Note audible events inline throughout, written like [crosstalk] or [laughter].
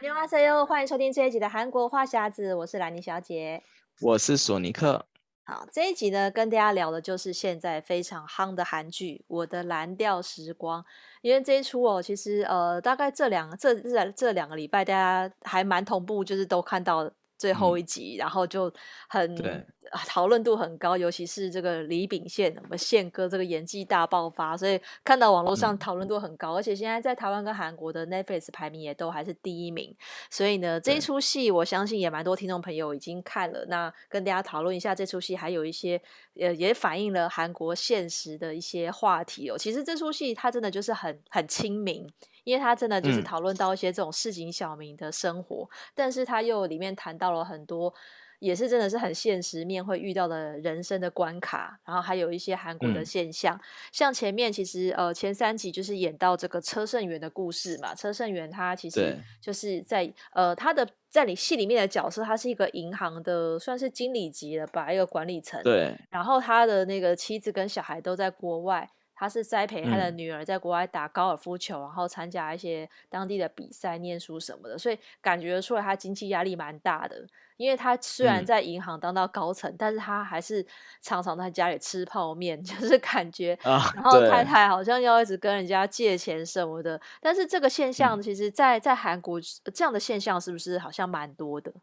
안녕하세요，欢迎收听这一集的韩国话匣子，我是兰妮小姐，我是索尼克。好，这一集呢，跟大家聊的就是现在非常夯的韩剧《我的蓝调时光》，因为这一出哦，其实呃，大概这两这这这两个礼拜，大家还蛮同步，就是都看到 最后一集，嗯、然后就很。讨论度很高，尤其是这个李秉宪，我们宪哥这个演技大爆发，所以看到网络上讨论度很高，嗯、而且现在在台湾跟韩国的 Netflix 排名也都还是第一名，所以呢，这一出戏我相信也蛮多听众朋友已经看了。那跟大家讨论一下，这出戏还有一些呃，也反映了韩国现实的一些话题哦。其实这出戏它真的就是很很亲民，因为它真的就是讨论到一些这种市井小民的生活，嗯、但是它又里面谈到了很多。也是真的是很现实面会遇到的人生的关卡，然后还有一些韩国的现象，嗯、像前面其实呃前三集就是演到这个车胜元的故事嘛，车胜元他其实就是在呃他的在你戏里面的角色，他是一个银行的算是经理级的吧，一个管理层，对，然后他的那个妻子跟小孩都在国外。他是栽培他的女儿在国外打高尔夫球，嗯、然后参加一些当地的比赛、念书什么的，所以感觉出来他经济压力蛮大的。因为他虽然在银行当到高层，嗯、但是他还是常常在家里吃泡面，[laughs] 就是感觉。啊、然后太太好像要一直跟人家借钱什么的。但是这个现象，其实在，在在韩国这样的现象是不是好像蛮多的？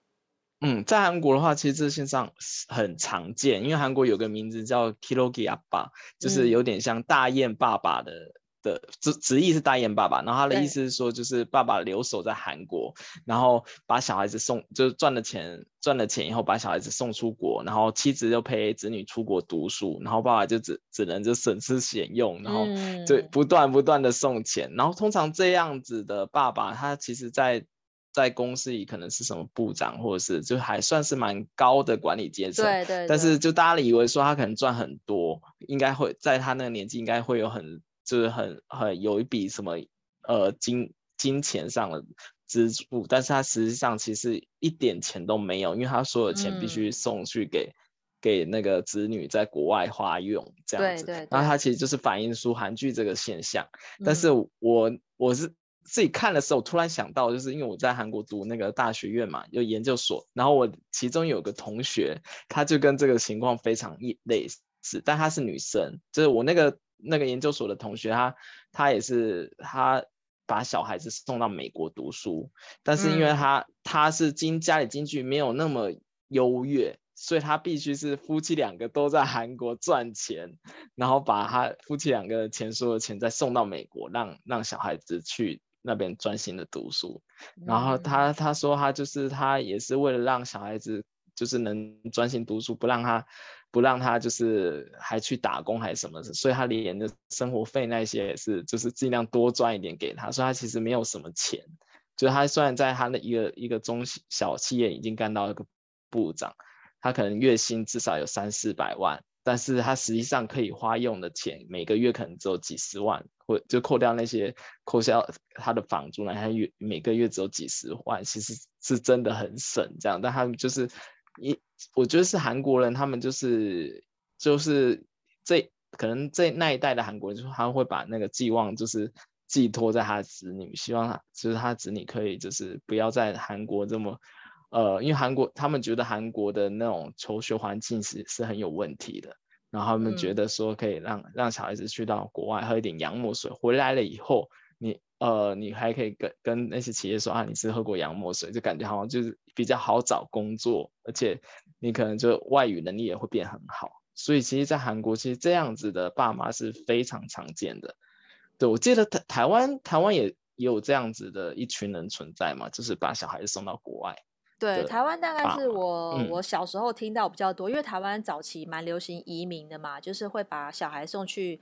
嗯，在韩国的话，其实这现象很常见，因为韩国有个名字叫 Kirogi Appa，就是有点像大雁爸爸的、嗯、的直直译是大雁爸爸，然后他的意思是说，就是爸爸留守在韩国，然后把小孩子送，就是赚了钱赚了钱以后把小孩子送出国，然后妻子就陪子女出国读书，然后爸爸就只只能就省吃俭用，然后就不断不断的送钱，嗯、然后通常这样子的爸爸，他其实在。在公司里可能是什么部长，或者是就还算是蛮高的管理阶层。对，对对。但是就大家以为说他可能赚很多，应该会在他那个年纪应该会有很就是很很有一笔什么呃金金钱上的支出，但是他实际上其实一点钱都没有，因为他所有钱必须送去给、嗯、给那个子女在国外花用这样子。对，对对。然后他其实就是反映出韩剧这个现象，嗯、但是我我是。自己看的时候，突然想到，就是因为我在韩国读那个大学院嘛，有研究所，然后我其中有个同学，他就跟这个情况非常类似，但她是女生，就是我那个那个研究所的同学，她她也是她把小孩子送到美国读书，但是因为他他是经家里经济没有那么优越，所以他必须是夫妻两个都在韩国赚钱，然后把他夫妻两个的钱所有钱再送到美国，让让小孩子去。那边专心的读书，然后他他说他就是他也是为了让小孩子就是能专心读书，不让他不让他就是还去打工还是什么，所以他连的生活费那些也是就是尽量多赚一点给他，所以他其实没有什么钱，就他虽然在他的一个一个中小企业已经干到一个部长，他可能月薪至少有三四百万。但是他实际上可以花用的钱，每个月可能只有几十万，或就扣掉那些扣销他的房租呢，他月每个月只有几十万，其实是真的很省这样。但他们就是一，我觉得是韩国人，他们就是就是这可能这那一代的韩国人，就是他会把那个寄望就是寄托在他的子女，希望他就是他子女可以就是不要在韩国这么。呃，因为韩国他们觉得韩国的那种求学环境是是很有问题的，然后他们觉得说可以让、嗯、让小孩子去到国外喝一点洋墨水，回来了以后，你呃你还可以跟跟那些企业说啊，你是喝过洋墨水，就感觉好像就是比较好找工作，而且你可能就外语能力也会变很好。所以其实，在韩国其实这样子的爸妈是非常常见的。对，我记得台台湾台湾也也有这样子的一群人存在嘛，就是把小孩子送到国外。对，台湾大概是我、嗯、我小时候听到比较多，因为台湾早期蛮流行移民的嘛，就是会把小孩送去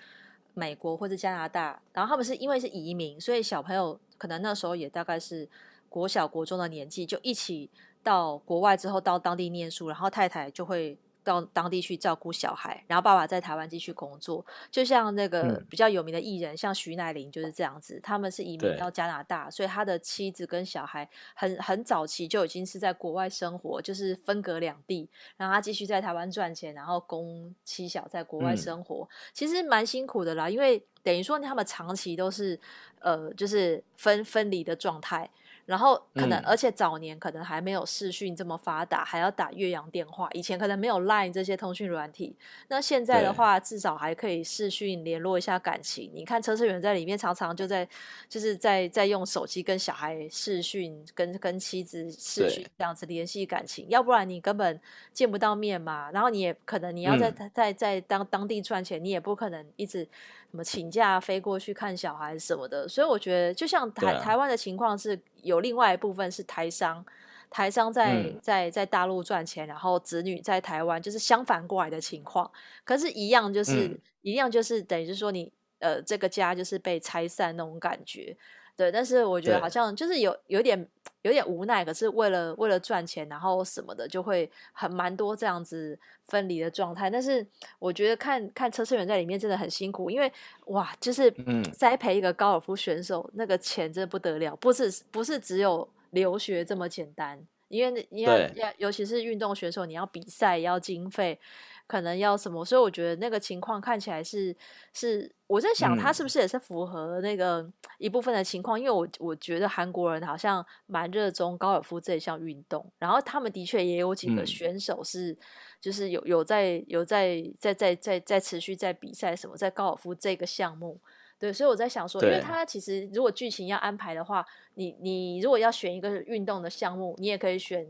美国或者加拿大，然后他们是因为是移民，所以小朋友可能那时候也大概是国小国中的年纪，就一起到国外之后到当地念书，然后太太就会。到当地去照顾小孩，然后爸爸在台湾继续工作，就像那个比较有名的艺人，嗯、像徐乃麟就是这样子。他们是移民到加拿大，所以他的妻子跟小孩很很早期就已经是在国外生活，就是分隔两地，然后他继续在台湾赚钱，然后供妻小在国外生活，嗯、其实蛮辛苦的啦。因为等于说他们长期都是呃，就是分分离的状态。然后可能，嗯、而且早年可能还没有视讯这么发达，还要打越洋电话。以前可能没有 Line 这些通讯软体。那现在的话，至少还可以视讯联络一下感情。你看车车员在里面常常就在，就是在在用手机跟小孩视讯，跟跟妻子视讯这样子联系感情。要不然你根本见不到面嘛。然后你也可能你要在、嗯、在在，在当当地赚钱，你也不可能一直。什么请假飞过去看小孩什么的，所以我觉得就像台、啊、台湾的情况是有另外一部分是台商，台商在、嗯、在在大陆赚钱，然后子女在台湾，就是相反过来的情况。可是，一样就是、嗯、一样就是等于是说你呃这个家就是被拆散那种感觉。对，但是我觉得好像就是有有点有点无奈，可是为了为了赚钱，然后什么的，就会很蛮多这样子分离的状态。但是我觉得看看车车员在里面真的很辛苦，因为哇，就是栽培一个高尔夫选手，嗯、那个钱真的不得了，不是不是只有留学这么简单，因为你要要尤其是运动选手，你要比赛要经费。可能要什么，所以我觉得那个情况看起来是是我在想，他是不是也是符合那个一部分的情况？嗯、因为我我觉得韩国人好像蛮热衷高尔夫这一项运动，然后他们的确也有几个选手是、嗯、就是有有在有在在在在在持续在比赛什么，在高尔夫这个项目。对，所以我在想说，因为他其实如果剧情要安排的话，你你如果要选一个运动的项目，你也可以选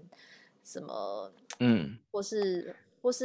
什么，嗯，或是。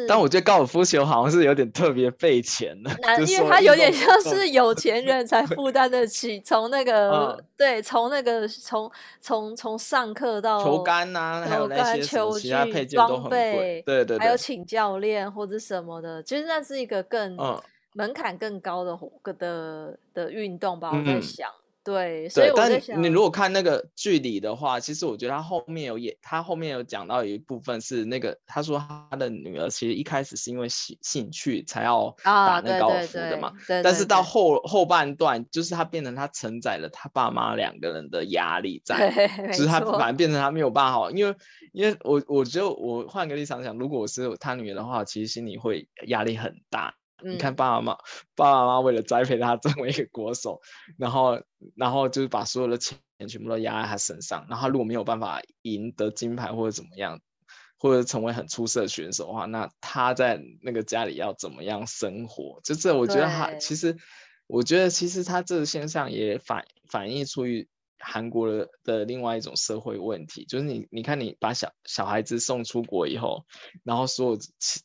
但我觉得高尔夫球好像是有点特别费钱的，因为它有点像是有钱人才负担得起，从那个、[laughs] 嗯、对，从那个从从从上课到球杆啊，还有那些球具装备，对对对，还有请教练或者什么的，其实那是一个更、嗯、门槛更高的的的运动吧，我在想。嗯对，所以我在想，但你如果看那个剧里的话，其实我觉得他后面有演，他后面有讲到有一部分是那个，他说他的女儿其实一开始是因为兴兴趣才要打那高尔夫的嘛，对对对，但是到后后半段，就是他变成他承载了他爸妈两个人的压力在，就是他反而变成他没有办法，因为因为我我觉得我换个立场想，如果我是他女儿的话，其实心里会压力很大。你看爸爸妈妈，爸爸妈妈为了栽培他成为一个国手，然后，然后就是把所有的钱全部都压在他身上。然后他如果没有办法赢得金牌或者怎么样，或者成为很出色的选手的话，那他在那个家里要怎么样生活？就这，我觉得他其实，我觉得其实他这个现象也反反映出于。韩国的的另外一种社会问题，就是你你看，你把小小孩子送出国以后，然后所有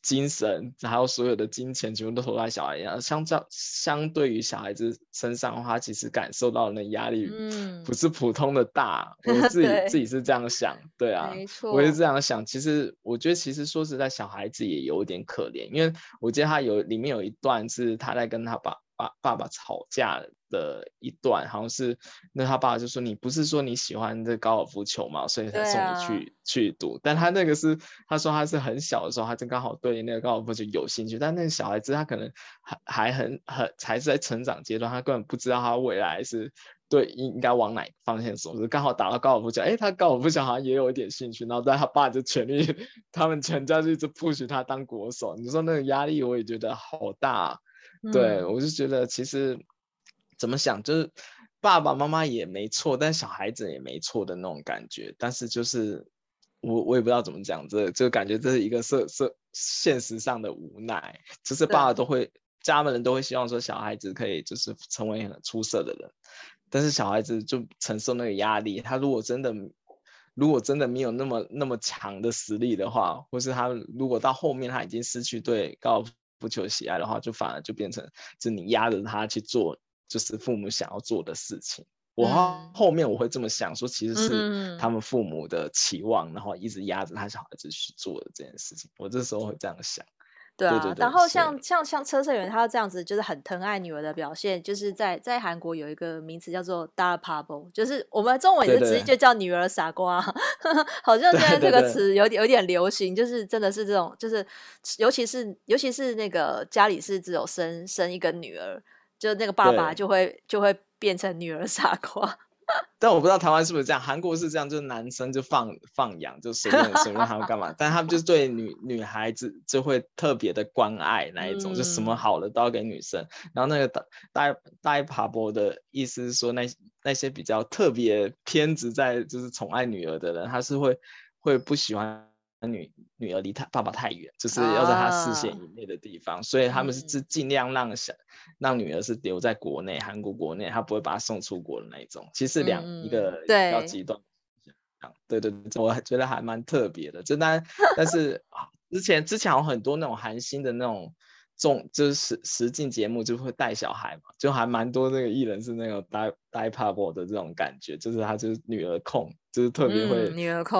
精神还有所有的金钱全部都投在小孩上，相较相对于小孩子身上的话，其实感受到的那压力，嗯，不是普通的大。[laughs] 嗯、我自己自己是这样想，对啊，没错，我也是这样想。其实我觉得，其实说实在，小孩子也有点可怜，因为我记得他有里面有一段是他在跟他爸。爸爸爸吵架的一段，好像是那他爸爸就说：“你不是说你喜欢这高尔夫球吗？所以才送你去、啊、去读。”但他那个是他说他是很小的时候，他就刚好对那个高尔夫球有兴趣。但那个小孩子他可能还还很很才是在成长阶段，他根本不知道他未来是对应该往哪个方向走。就刚好打到高尔夫球，哎，他高尔夫球好像也有一点兴趣。然后但他爸就全力，[laughs] 他们全家就一直 push 他当国手。你说那个压力，我也觉得好大。对，嗯、我就觉得其实怎么想，就是爸爸妈妈也没错，但小孩子也没错的那种感觉。但是就是我我也不知道怎么讲，这就感觉这是一个社社现实上的无奈。就是爸爸都会，家里人都会希望说小孩子可以就是成为很出色的人，但是小孩子就承受那个压力。他如果真的如果真的没有那么那么强的实力的话，或是他如果到后面他已经失去对高不求喜爱的话，就反而就变成是你压着他去做，就是父母想要做的事情。我后面我会这么想说，其实是他们父母的期望，然后一直压着他小孩子去做的这件事情。我这时候会这样想。对啊，对对对，然后像像像车车员，他这样子就是很疼爱女儿的表现，就是在在韩国有一个名词叫做 “dar pabo”，就是我们中文也是直接就叫女儿傻瓜，好像现在这个词有点有点流行，就是真的是这种，就是尤其是尤其是那个家里是只有生生一个女儿，就那个爸爸就会就会变成女儿傻瓜。[laughs] 但我不知道台湾是不是这样，韩国是这样，就是男生就放放养，就随便随便他们干嘛，[laughs] 但他们就是对女女孩子就会特别的关爱那一种，嗯、就什么好的都要给女生。然后那个大大大爬波的意思是说，那那些比较特别偏执在就是宠爱女儿的人，他是会会不喜欢。女女儿离他爸爸太远，就是要在他视线以内的地方，啊、所以他们是尽尽量让小、嗯、让女儿是留在国内，韩国国内，他不会把她送出国的那一种。其实两、嗯、一个比较极端，对对对，我还觉得还蛮特别的。就但 [laughs] 但是之前之前有很多那种韩星的那种。重就是实实境节目就会带小孩嘛，就还蛮多那个艺人是那种带带 pop 的这种感觉，就是他就是女儿控，就是特别会、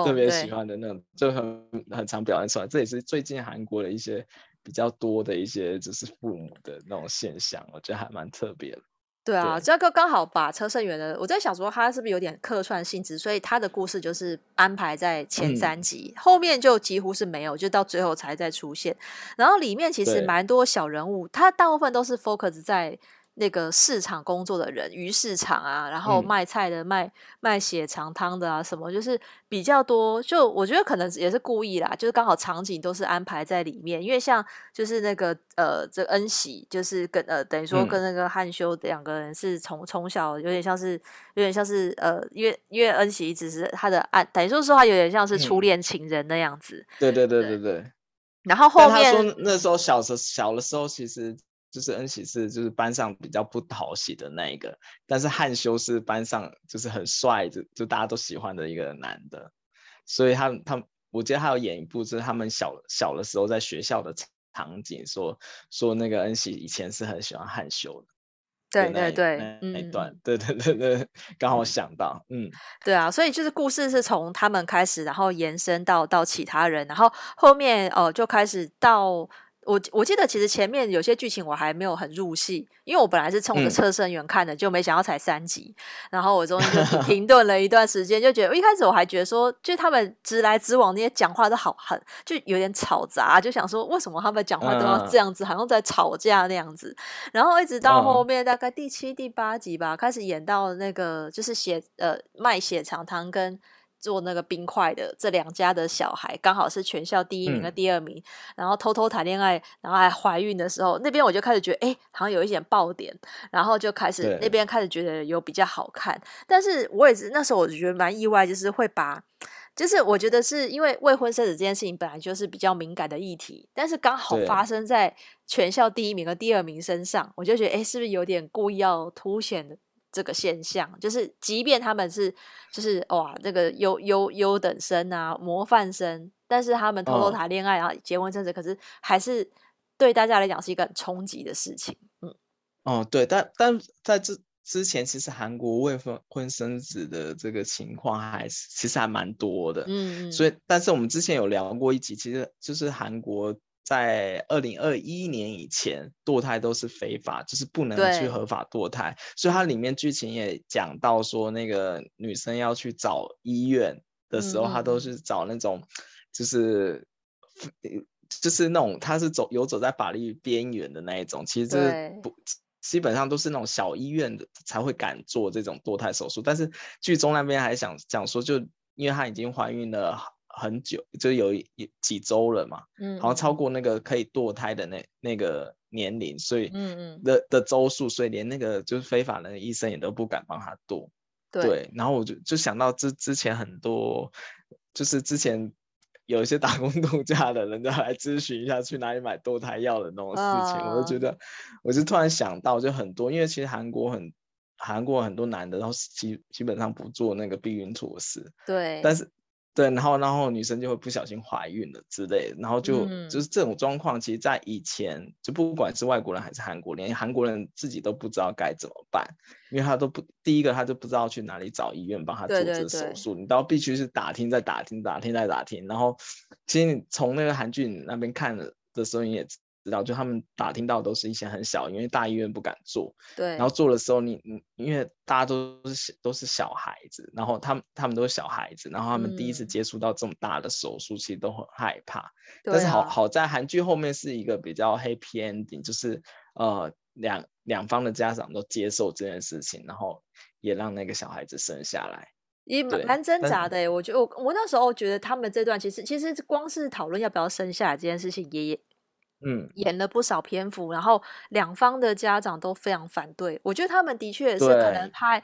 特别喜欢的那种，就很很常表现出来。这也是最近韩国的一些比较多的一些就是父母的那种现象，我觉得还蛮特别的。对啊，这个刚好把车胜元的，我在想说他是不是有点客串性质，所以他的故事就是安排在前三集，嗯、后面就几乎是没有，就到最后才再出现。然后里面其实蛮多小人物，他大部分都是 focus 在。那个市场工作的人，鱼市场啊，然后卖菜的、嗯、卖卖血肠汤的啊，什么就是比较多。就我觉得可能也是故意啦，就是刚好场景都是安排在里面。因为像就是那个呃，这、恩喜就是跟呃，等于说跟那个汉修两个人是从从小有点像是有点像是呃，因为因为恩喜一直是他的爱，等于说说他有点像是初恋情人那样子。对、嗯、对对对对。然后后面他说那时候小时小的时候其实。就是恩喜是就是班上比较不讨喜的那一个，但是汉修是班上就是很帅，就就大家都喜欢的一个男的，所以他他我记得他有演一部，就是他们小小的时候在学校的场景，说说那个恩喜以前是很喜欢汉修的，对对对，那，那一段，嗯、对对对对，刚好想到，嗯，对啊，所以就是故事是从他们开始，然后延伸到到其他人，然后后面哦、呃、就开始到。我我记得其实前面有些剧情我还没有很入戏，因为我本来是冲着车身员看的，嗯、就没想到才三集，然后我中间就 [laughs] 停顿了一段时间，就觉得一开始我还觉得说，就他们直来直往那些讲话都好狠，就有点吵杂，就想说为什么他们讲话都要这样子，嗯、好像在吵架那样子。然后一直到后面大概第七、第八集吧，开始演到那个就是血呃卖血肠汤跟。做那个冰块的这两家的小孩，刚好是全校第一名和第二名，嗯、然后偷偷谈恋爱，然后还怀孕的时候，那边我就开始觉得，哎，好像有一点爆点，然后就开始那边开始觉得有比较好看。但是我也是那时候我就觉得蛮意外，就是会把，就是我觉得是因为未婚生子这件事情本来就是比较敏感的议题，但是刚好发生在全校第一名和第二名身上，我就觉得，哎，是不是有点故意要凸显的？这个现象就是，即便他们是就是哇，这个优优优等生啊，模范生，但是他们偷偷谈恋爱，然后结婚生子，可是还是对大家来讲是一个很冲击的事情。嗯，哦，对，但但在这之前，其实韩国未婚婚生子的这个情况还是其实还蛮多的。嗯，所以，但是我们之前有聊过一集，其实就是韩国。在二零二一年以前，堕胎都是非法，就是不能去合法堕胎。所以它里面剧情也讲到说，那个女生要去找医院的时候，她、嗯、都是找那种，就是，就是那种，她是走游走在法律边缘的那一种。其实这不基本上都是那种小医院的才会敢做这种堕胎手术。但是剧中那边还想讲说，就因为她已经怀孕了。很久就有一几周了嘛，嗯，好像超过那个可以堕胎的那那个年龄，所以嗯嗯。的的周数，所以连那个就是非法的医生也都不敢帮他堕，对，对，然后我就就想到之之前很多，就是之前有一些打工度假的人都来咨询一下去哪里买堕胎药的那种事情，啊、我就觉得，我就突然想到就很多，因为其实韩国很韩国很多男的，然后基基本上不做那个避孕措施，对，但是。对，然后然后女生就会不小心怀孕了之类的，然后就、嗯、就是这种状况，其实，在以前就不管是外国人还是韩国人，连韩国人自己都不知道该怎么办，因为他都不第一个他就不知道去哪里找医院帮他做这个手术，对对对，你都必须是打听再打听打听再打听，然后其实你从那个韩剧那边看的时候你也。知道，就他们打听到都是一些很小，因为大医院不敢做。对。然后做的时候你，你你因为大家都是都是小孩子，然后他们他们都是小孩子，然后他们第一次接触到这么大的手术，其实都很害怕。嗯、但是好、啊、好在韩剧后面是一个比较 happy ending，就是呃两两方的家长都接受这件事情，然后也让那个小孩子生下来，也蛮蛮挣扎的。我觉得我我那时候觉得他们这段其实其实光是讨论要不要生下来这件事情，也也嗯演了不少篇幅，然后两方的家长都非常反对。我觉得他们的确也是可能怕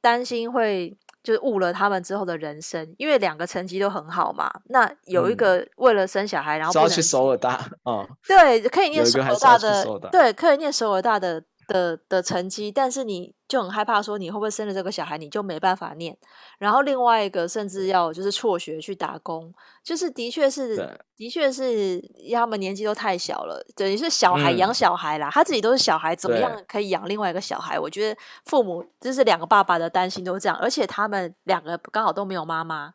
担心会。就是误了他们之后的人生，因为两个成绩都很好嘛。那有一个为了生小孩，嗯、然后不能 [laughs] 要去首尔大，啊，对，可以念首尔大的，对，可以念首尔大的。的的成绩，但是你就很害怕说，你会不会生了这个小孩，你就没办法念。然后另外一个甚至要就是辍学去打工，就是的确是的确是他们年纪都太小了，等于是小孩养小孩啦，嗯。他自己都是小孩，怎么样可以养另外一个小孩？我觉得父母就是两个爸爸的担心都这样，而且他们两个刚好都没有妈妈，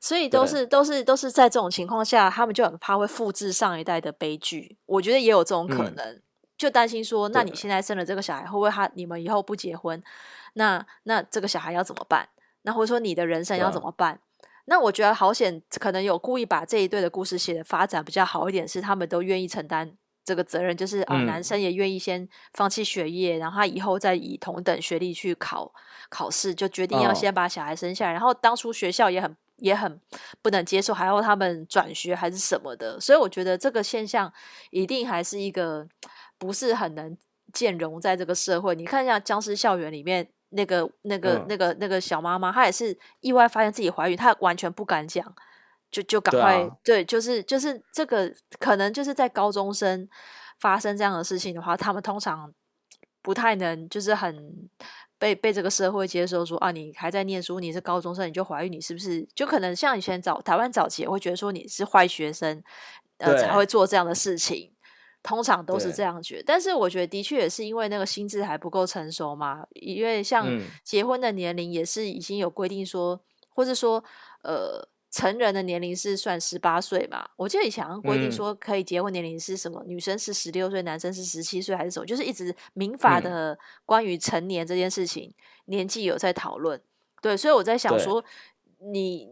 所以都是都是都是在这种情况下，他们就很怕会复制上一代的悲剧。我觉得也有这种可能。嗯就担心说，那你现在生了这个小孩，会不会他你们以后不结婚？那那这个小孩要怎么办？那或者说你的人生要怎么办？那我觉得好险，可能有故意把这一对的故事写的发展比较好一点，是他们都愿意承担这个责任，就是啊、嗯呃，男生也愿意先放弃学业，然后他以后再以同等学历去考考试，就决定要先把小孩生下来。哦、然后当初学校也很也很不能接受，还要他们转学还是什么的，所以我觉得这个现象一定还是一个。不是很能兼容在这个社会。你看一下《僵尸校园》里面那个、那个、嗯、那个、那个小妈妈，她也是意外发现自己怀孕，她完全不敢讲，就就赶快对、啊、对，就是就是这个可能就是在高中生发生这样的事情的话，他们通常不太能就是很被被这个社会接受说，说啊，你还在念书，你是高中生你就怀孕，你是不是就可能像以前早台湾早期也会觉得说你是坏学生，呃，才会做这样的事情。通常都是这样觉得，但是我觉得的确也是因为那个心智还不够成熟嘛。因为像结婚的年龄也是已经有规定说，嗯、或是说呃成人的年龄是算十八岁嘛。我记得以前好像规定说可以结婚年龄是什么，嗯、女生是十六岁，男生是十七岁还是什么，就是一直民法的关于成年这件事情、嗯、年纪有在讨论。对，所以我在想说，你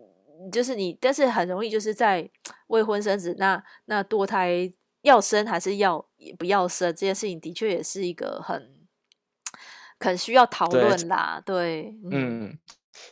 就是你，但是很容易就是在 [tsk] 未婚生子，那那堕胎。要生还是要也不要生这件事情，的确也是一个很很需要讨论啦。对，对嗯，嗯，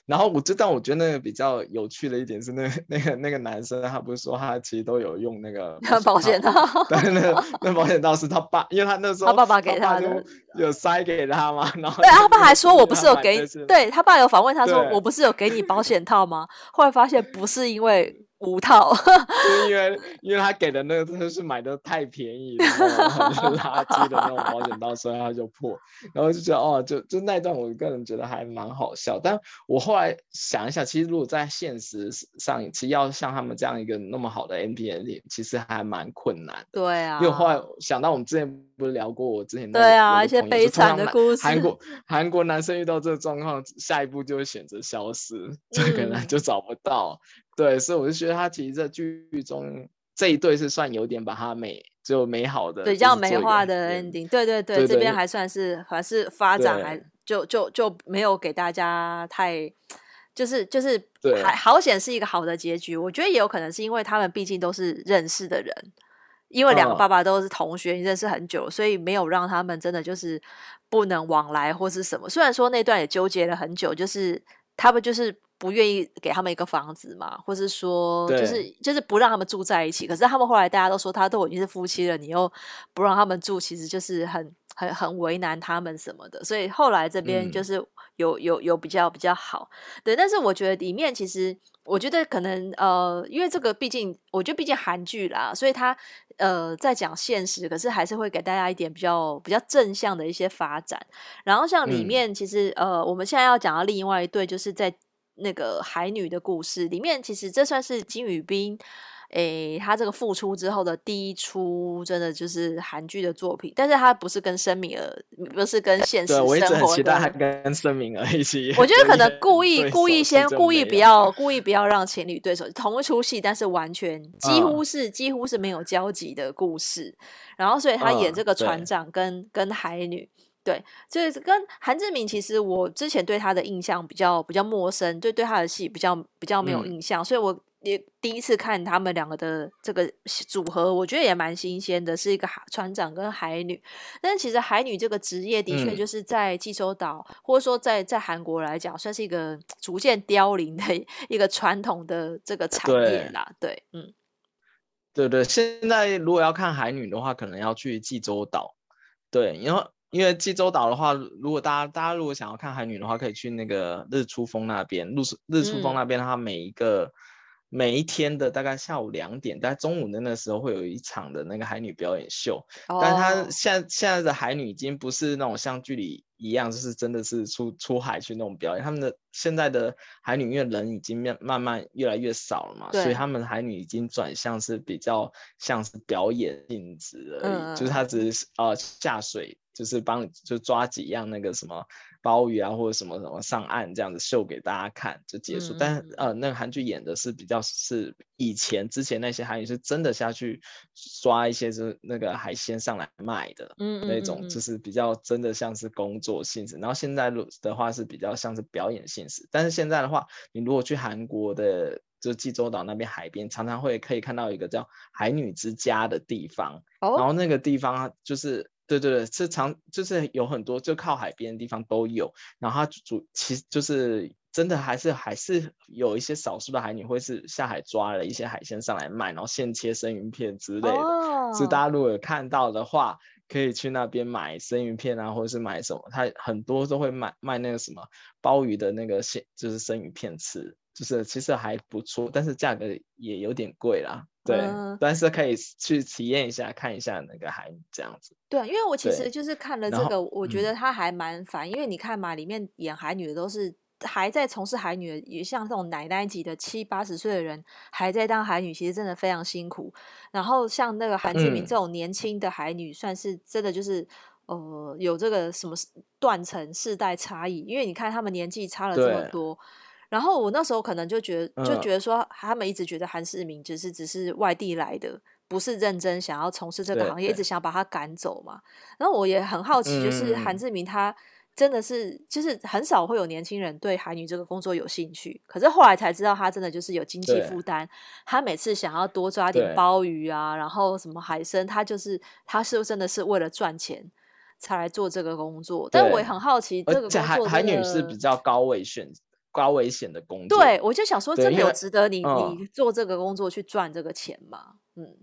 然后我知道，我觉得那个比较有趣的一点是那，那 [laughs] 那个那个男生，他不是说他其实都有用那个保 [laughs] 险套，对，那 [laughs] 那保险套是他爸，因为他那时候他爸爸给他的，有塞给他嘛。然后对，他爸还说我不是有给，对他爸有访问他说我不是有给你保险套吗？后来发现不是因为。五套，就因为因为他给的那个真的是买的太便宜了，很垃圾的那种保险套，所以他就破。然后就觉得哦，就就那段我个人觉得还蛮好笑。但我后来想一想，其实如果在现实上，其实要像他们这样一个那么好的 ending，其实还蛮困难。对啊，因为后来想到我们之前不是聊过，我之前对啊一些悲惨的故事，韩国韩国男生遇到这个状况，下一步就会选择消失，这可能就找不到。嗯对，所以我就觉得他其实在剧中这一对是算有点把他美就美好的，比较美化的 ending。对对对，这边还算是还是发展还就就就没有给大家太就是就是还好险是一个好的结局。我觉得也有可能是因为他们毕竟都是认识的人，因为两个爸爸都是同学，认识很久，所以没有让他们真的就是不能往来或是什么。虽然说那段也纠结了很久，就是他们就是。不愿意给他们一个房子嘛，或是说就是就是不让他们住在一起。可是他们后来大家都说他都已经是夫妻了，你又不让他们住，其实就是很很很为难他们什么的。所以后来这边就是有、嗯、有有比较比较好，对。但是我觉得里面其实我觉得可能呃，因为这个毕竟我觉得毕竟韩剧啦，所以他呃在讲现实，可是还是会给大家一点比较比较正向的一些发展。然后像里面其实、嗯、呃，我们现在要讲到另外一对，就是在。那个海女的故事里面，其实这算是金宇彬，诶，他这个复出之后的第一出，真的就是韩剧的作品。但是他不是跟申敏儿，不是跟现实生活的。对，我一直很期待他跟申敏儿一起。我觉得可能故意故意先故意不要故意不要让情侣对手同一出戏，但是完全几乎是、嗯、几乎是没有交集的故事。然后，所以他演这个船长跟、嗯、跟海女。对，就是跟韩志明，其实我之前对他的印象比较比较陌生，对对他的戏比较比较没有印象，嗯、所以我也第一次看他们两个的这个组合，我觉得也蛮新鲜的，是一个船长跟海女。但其实海女这个职业的确就是在济州岛，嗯、或者说在在韩国来讲，算是一个逐渐凋零的一个传统的这个产业啦。对，对，嗯，对对，现在如果要看海女的话，可能要去济州岛。对，因为因为济州岛的话，如果大家大家如果想要看海女的话，可以去那个日出峰那边。日出日出峰那边，它每一个。嗯每一天的大概下午两点，在中午的那时候会有一场的那个海女表演秀，oh. 但是它现在现在的海女已经不是那种像剧里一样，就是真的是出出海去那种表演。他们的现在的海女因为人已经慢慢慢越来越少了嘛，所以他们的海女已经转向是比较像是表演性质而已，嗯、就是他只是呃下水，就是帮你就抓几样那个什么。鲍鱼啊，或者什么什么上岸这样子秀给大家看就结束。嗯、但呃，那个韩剧演的是比较是以前之前那些韩语是真的下去抓一些就是那个海鲜上来卖的，嗯，那种就是比较真的像是工作性质。然后现在的话是比较像是表演性质。但是现在的话，你如果去韩国的就济州岛那边海边，常常会可以看到一个叫海女之家的地方，哦、然后那个地方就是。对对对，是常就是有很多就靠海边的地方都有，然后它主其实就是真的还是还是有一些少数的海女会是下海抓了一些海鲜上来卖，然后现切生鱼片之类的。哦。所以大家如果有看到的话，可以去那边买生鱼片啊，或者是买什么，它很多都会卖卖那个什么鲍鱼的那个现就是生鱼片吃，就是其实还不错，但是价格也有点贵啦。对，嗯、但是可以去体验一下，看一下那个海这样子。对，因为我其实就是看了这个，我觉得他还蛮烦，嗯、因为你看嘛，里面演海女的都是还在从事海女的，也像这种奶奶级的七八十岁的人还在当海女，其实真的非常辛苦。然后像那个韩志明这种年轻的海女，算是真的就是、嗯、呃有这个什么断层世代差异，因为你看他们年纪差了这么多。然后我那时候可能就觉得，就觉得说，他们一直觉得韩世明只是只是外地来的，不是认真想要从事这个行业，一直想把他赶走嘛。然后我也很好奇，就是韩志明他真的是，就是很少会有年轻人对海女这个工作有兴趣。可是后来才知道，他真的就是有经济负担。他每次想要多抓点鲍鱼啊，然后什么海参，他就是他是真的是为了赚钱才来做这个工作。但我也很好奇，这个工作海海女是比较高位选择。高危险的工作，对，我就想说，真的有值得你你做这个工作去赚这个钱吗？嗯，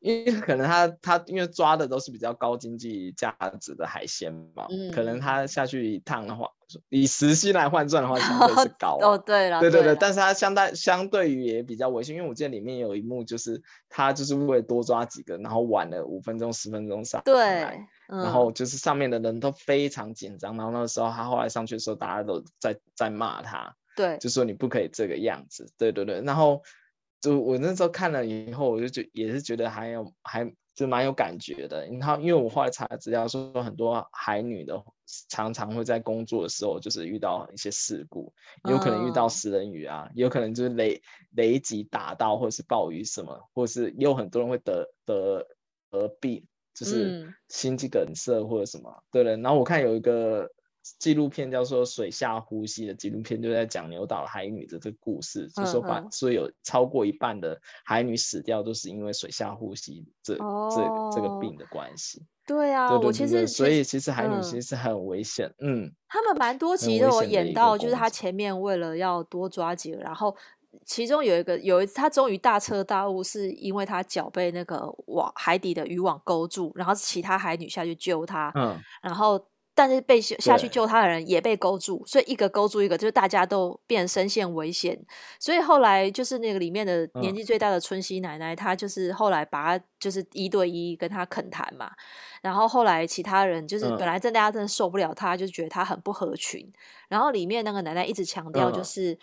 因为可能他他因为抓的都是比较高经济价值的海鲜嘛，嗯，可能他下去一趟的话，以时薪来换算的话，相对是高 [laughs] 哦。对了，对对对，但是他相对相对于也比较危险，因为我记得里面有一幕就是他就是为了多抓几个，然后晚了五分钟十分钟上，对。嗯、然后就是上面的人都非常紧张，然后那个时候他后来上去的时候，大家都在在骂他，对，就说你不可以这个样子，对对对。然后就我那时候看了以后，我就觉也是觉得还有还就蛮有感觉的。然后因为我后来查资料说，很多海女的常常会在工作的时候就是遇到一些事故，有可能遇到食人鱼啊，嗯、有可能就是雷雷击打到，或者是暴雨什么，或者是也有很多人会得得得病。就是心肌梗塞或者什么，嗯、对了。然后我看有一个纪录片叫做《水下呼吸》的纪录片，就在讲牛岛海女的这个故事，嗯、就说把所以有超过一半的海女死掉都是因为水下呼吸这、哦、这这个病的关系。对啊，对对对，我其实所以其实海女其实是很危险，嗯。嗯他们蛮多集都有演到，就是他前面为了要多抓几个，然后。其中有一个有一次，他终于大彻大悟，是因为他脚被那个网海底的渔网勾住，然后其他海女下去救他，嗯，然后但是被下去救他的人也被勾住，所以一个勾住一个，就是大家都变身陷危险。所以后来就是那个里面的年纪最大的春熙奶奶，她、嗯、就是后来把他就是一对一跟他恳谈嘛，然后后来其他人就是本来真的大家真的受不了他，就觉得他很不合群，然后里面那个奶奶一直强调就是。嗯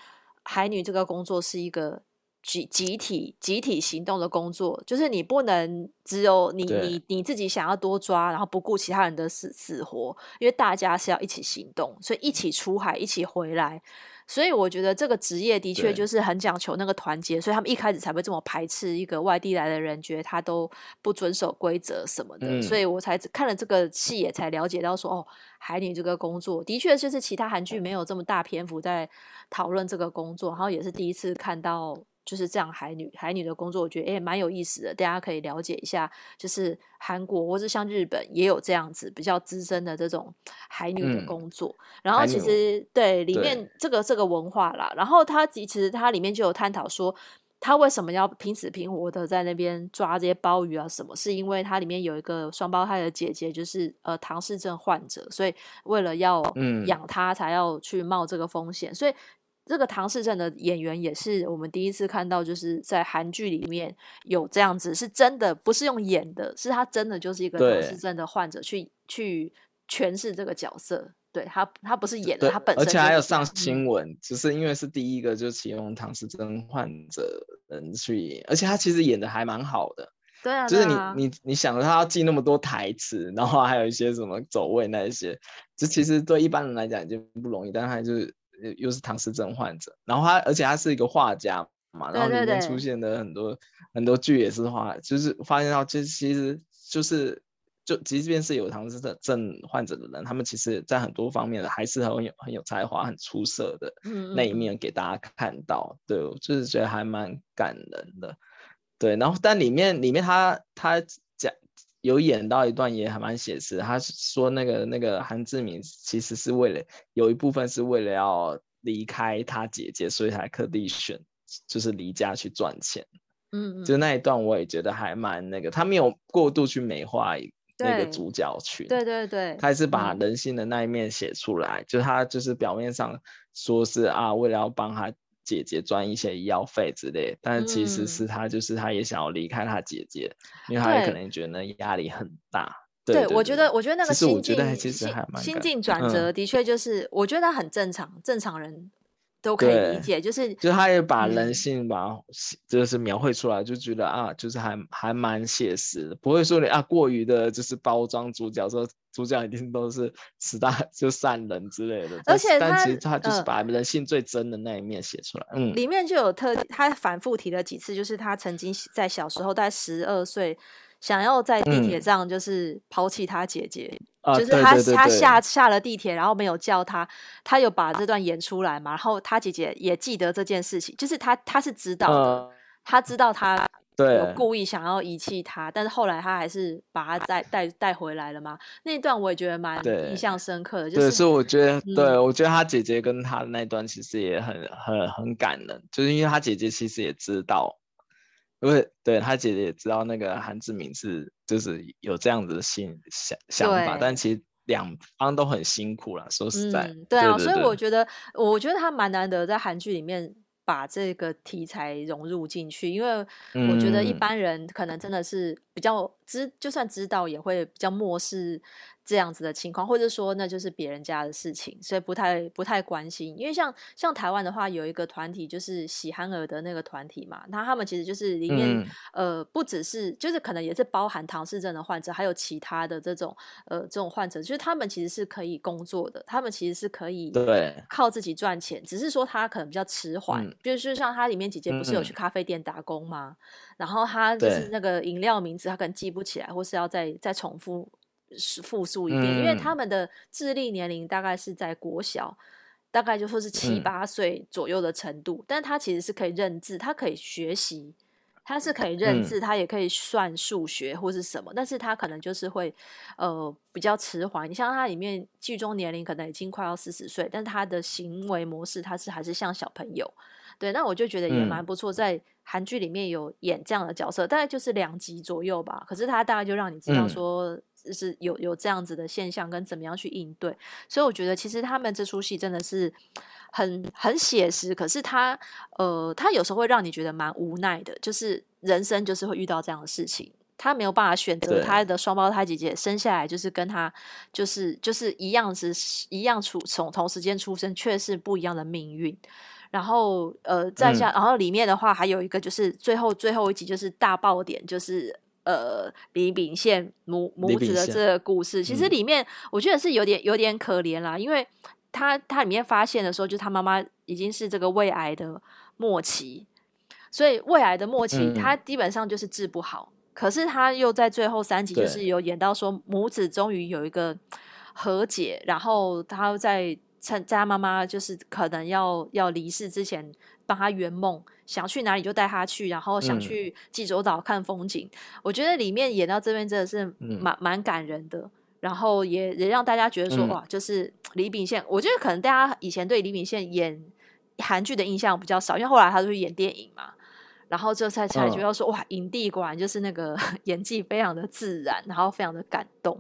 海女这个工作是一个集集体集体行动的工作，就是你不能只有你你你自己想要多抓，然后不顾其他人的死死活，因为大家是要一起行动，所以一起出海，一起回来。所以我觉得这个职业的确就是很讲求那个团结，所以他们一开始才会这么排斥一个外地来的人，觉得他都不遵守规则什么的。嗯、所以我才看了这个戏，也才了解到说，哦，海女这个工作的确就是其他韩剧没有这么大篇幅在讨论这个工作，然后也是第一次看到就是这样海女海女的工作，我觉得也蛮有意思的，大家可以了解一下。就是韩国或者像日本也有这样子比较资深的这种海女的工作。嗯、然后其实对里面这个这个文化啦，然后它其实它里面就有探讨说。他为什么要拼死拼活的在那边抓这些鲍鱼啊？什么？是因为它里面有一个双胞胎的姐姐，就是呃唐氏症患者，所以为了要养她，才要去冒这个风险。嗯、所以这个唐氏症的演员也是我们第一次看到，就是在韩剧里面有这样子，是真的，不是用演的，是他真的就是一个唐氏症的患者去去诠释这个角色。对他，他不是演的，他本身而且还有上新闻，嗯、只是因为是第一个就启用唐氏症患者人去演，而且他其实演的还蛮好的。对啊，就是你你你想着他要记那么多台词，然后还有一些什么走位那一些，这其实对一般人来讲已经不容易，但他就是又是唐氏症患者，然后他而且他是一个画家嘛，然后里面出现的很多很多剧也是画，就是发现到其实其实就是。就即便是有唐氏症症患者的人，他们其实在很多方面的还是很有很有才华、很出色的那一面给大家看到。嗯嗯对，我就是觉得还蛮感人的。对，然后但里面里面他他讲有演到一段也还蛮写实，他说那个那个韩志明其实是为了有一部分是为了要离开他姐姐，所以才特地选就是离家去赚钱。嗯，嗯，就那一段我也觉得还蛮那个，他没有过度去美化。那个主角群，对对对，他还是把人性的那一面写出来，嗯、就他就是表面上说是啊，为了要帮他姐姐赚一些医药费之类，但其实是他就是他也想要离开他姐姐，嗯、因为他也可能觉得压力很大。对，对，对，我觉得我觉得那个心境，其实还蛮心境转折的确就是，嗯、我觉得他很正常，正常人。都可以理解，就是就是他也把人性把、嗯、就是描绘出来，就觉得啊，就是还还蛮写实的，不会说你啊过于的就是包装主角，说主角一定都是十大就善人之类的。而且但其实他就是把人性最真的那一面写出来。呃、嗯，里面就有特他反复提了几次，就是他曾经在小时候，在十二岁。想要在地铁上就是抛弃他姐姐，嗯、就是他他下下了地铁，然后没有叫他，他有把这段演出来嘛？然后他姐姐也记得这件事情，就是他他是知道的，呃、他知道他有故意想要遗弃他，但是后来他还是把他带带带回来了嘛？那一段我也觉得蛮印象深刻的，就是所以我觉得，对、嗯、我觉得他姐姐跟他的那段其实也很很很感人，就是因为他姐姐其实也知道。因为对他姐姐也知道那个韩志明是就是有这样子的心想想法，但其实两方都很辛苦了。说实在，嗯、对啊，对对对，所以我觉得我觉得他蛮难得在韩剧里面把这个题材融入进去，因为我觉得一般人可能真的是比较知，就算知道也会比较漠视。这样子的情况，或者说那就是别人家的事情，所以不太不太关心。因为像像台湾的话，有一个团体就是喜憨儿的那个团体嘛，那他们其实就是里面、嗯、呃不只是就是可能也是包含唐氏症的患者，还有其他的这种呃这种患者，就是他们其实是可以工作的，他们其实是可以对靠自己赚钱，只是说他可能比较迟缓。嗯、就是像他里面姐姐不是有去咖啡店打工吗？嗯、然后他就是那个饮料名字他可能记不起来，或是要再再重复。是复述一遍，嗯、因为他们的智力年龄大概是在国小，大概就说是七八岁左右的程度，嗯、但他其实是可以认字，他可以学习，他是可以认字，他、嗯、也可以算数学或是什么，但是他可能就是会呃比较迟缓。你像他里面剧中年龄可能已经快要四十岁，但是他的行为模式他是还是像小朋友，对，那我就觉得也蛮不错，在韩剧里面有演这样的角色，大概就是两集左右吧，可是他大概就让你知道说。嗯就是有有这样子的现象跟怎么样去应对，所以我觉得其实他们这出戏真的是很很写实，可是他呃他有时候会让你觉得蛮无奈的，就是人生就是会遇到这样的事情，他没有办法选择他的双胞胎姐姐生下来就是跟他就是就是一样是一样出从同时间出生，却是不一样的命运。然后呃再下，嗯、然后里面的话还有一个就是最后最后一集就是大爆点就是。呃，李秉宪母母子的这个故事，其实里面我觉得是有点有点可怜啦，因为他他里面发现的时候，就他妈妈已经是这个胃癌的末期，所以胃癌的末期，他基本上就是治不好。可是他又在最后三集，就是有演到说母子终于有一个和解，然后他在趁在他妈妈就是可能要要离世之前，帮他圆梦，想去哪里就带他去，然后想去济州岛看风景。嗯、我觉得里面演到这边真的是蛮蛮、嗯、感人的，然后也也让大家觉得说、嗯、哇，就是李秉宪。我觉得可能大家以前对李秉宪演韩剧的印象比较少，因为后来他就去演电影嘛，然后就才才觉得说、嗯、哇，影帝果然就是那个 [laughs] 演技非常的自然，然后非常的感动。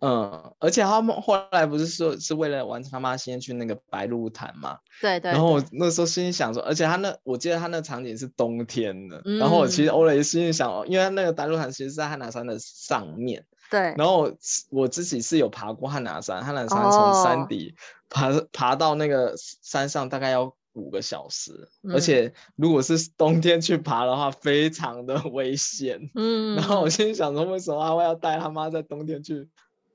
嗯，而且他们后来不是说是为了完成他妈先去那个白鹿潭嘛？对，对对。然后我那时候心里想说，而且他那我记得他那场景是冬天的，嗯、然后我其实欧雷心里想，因为他那个白鹿潭其实是在汉拿山的上面。对。然后我，我自己是有爬过汉拿山，汉拿山从山底爬、哦、爬到那个山上大概要五个小时，嗯、而且如果是冬天去爬的话，非常的 [laughs] 危险。嗯。然后我心里想说，为什么他会要带他妈在冬天去？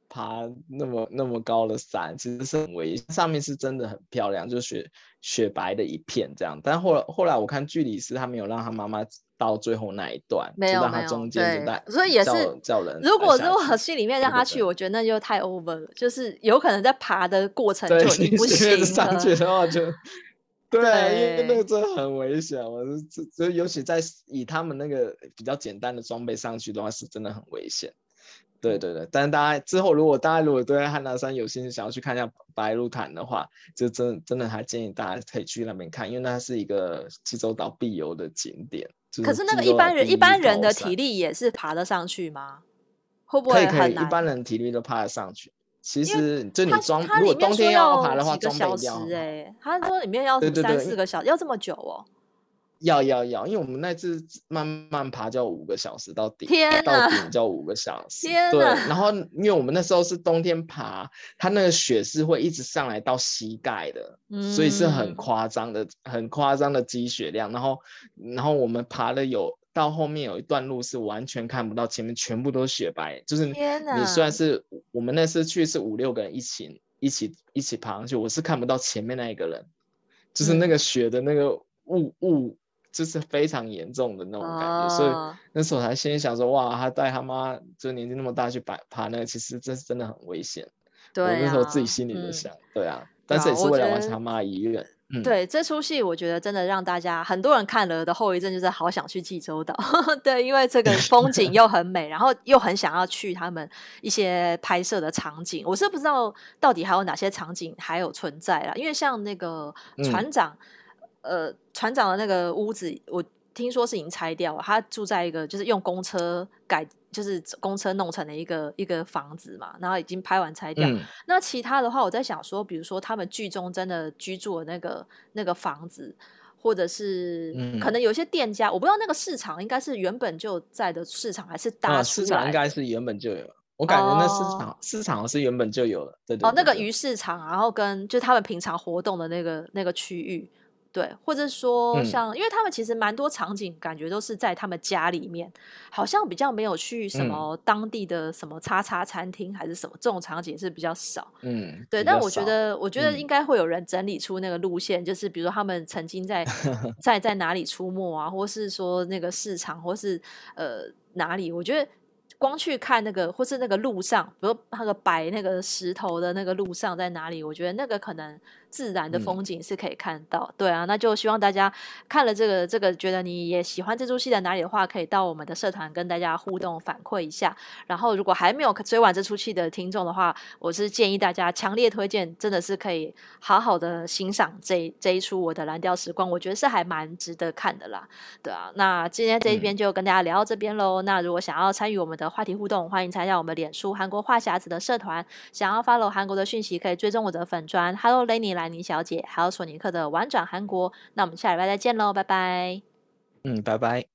爬那么那么高的山，其实是很危险。上面是真的很漂亮，就雪雪白的一片这样。但后来后来我看剧里是他没有让他妈妈到最后那一段，没有，就让他中间就带，所以也是叫人。如果如果心里面让他去，我觉得那就太 over 了，就是有可能在爬的过程就已经不行了。上去的话就 [laughs] 对，对，因为那个真的很危险。我这这尤其在以他们那个比较简单的装备上去的话，是真的很危险。对对对，但是大家之后如果大家如果对汉拿山有兴趣，想要去看一下白鹿潭的话，就真真的还建议大家可以去那边看，因为那是一个济州岛必游的景点。可是那个一般人一般人的体力也是爬得上去吗？会不会很难？可以可以，一般人体力都爬得上去。其实就你装，如果冬天要爬的话，装备要。哎，他说里面要三四个小时，要这么久哦。要要要，因为我们那次慢慢爬就要五个小时到顶，天哪，到顶就要五个小时。天，对，然后因为我们那时候是冬天爬，它那个雪是会一直上来到膝盖的，嗯，所以是很夸张的，很夸张的积雪量。然后，然后我们爬了有到后面有一段路是完全看不到，前面全部都是雪白，就是你虽然是我们那次去是五六个人一起一起一起爬上去，我是看不到前面那一个人，就是那个雪的那个雾雾。雾就是非常严重的那种感觉，哦、所以那时候我才心里想说，哇，他带他妈就年纪那么大去爬爬那个，其实这是真的很危险。对、啊，我那时候自己心里在想，嗯、对啊，但是也是为了完成他妈的遗愿。嗯，对，这出戏我觉得真的让大家很多人看了的后遗症就是好想去济州岛。[laughs] 对，因为这个风景又很美，然后又很想要去他们一些拍摄的场景。我是不知道到底还有哪些场景还有存在啦，因为像那个船长。嗯呃，船长的那个屋子，我听说是已经拆掉了。他住在一个就是用公车改，就是公车弄成的一个一个房子嘛，然后已经拍完拆掉。嗯、那其他的话，我在想说，比如说他们剧中真的居住的那个那个房子，或者是可能有些店家，嗯、我不知道那个市场应该是原本就在的市场，还是搭出来、啊、市场应该是原本就有。我感觉那市场、哦、市场是原本就有的。对对，对，哦，那个鱼市场，然后跟就他们平常活动的那个那个区域。对，或者说像，嗯、因为他们其实蛮多场景，感觉都是在他们家里面，好像比较没有去什么当地的什么叉叉餐厅还是什么，这种场景是比较少。嗯，对。但我觉得，我觉得应该会有人整理出那个路线，嗯、就是比如说他们曾经在 [laughs] 在在哪里出没啊，或是说那个市场，或是呃哪里，我觉得。光去看那个，或是那个路上，比如那个摆那个石头的那个路上在哪里？我觉得那个可能自然的风景是可以看到。嗯、对啊，那就希望大家看了这个这个，觉得你也喜欢这出戏的哪里的话，可以到我们的社团跟大家互动反馈一下。然后，如果还没有追完这出戏的听众的话，我是建议大家强烈推荐，真的是可以好好的欣赏这这一出《我的蓝调时光》，我觉得是还蛮值得看的啦。对啊，那今天这一边就跟大家聊到这边喽。嗯、那如果想要参与我们的话题互动，欢迎参加我们脸书韩国话匣子的社团。想要 follow 韩国的讯息，可以追踪我的粉砖 Hello Lenny 兰妮小姐，还有索尼克的玩转韩国。那我们下礼拜再见喽，拜拜。嗯，拜拜。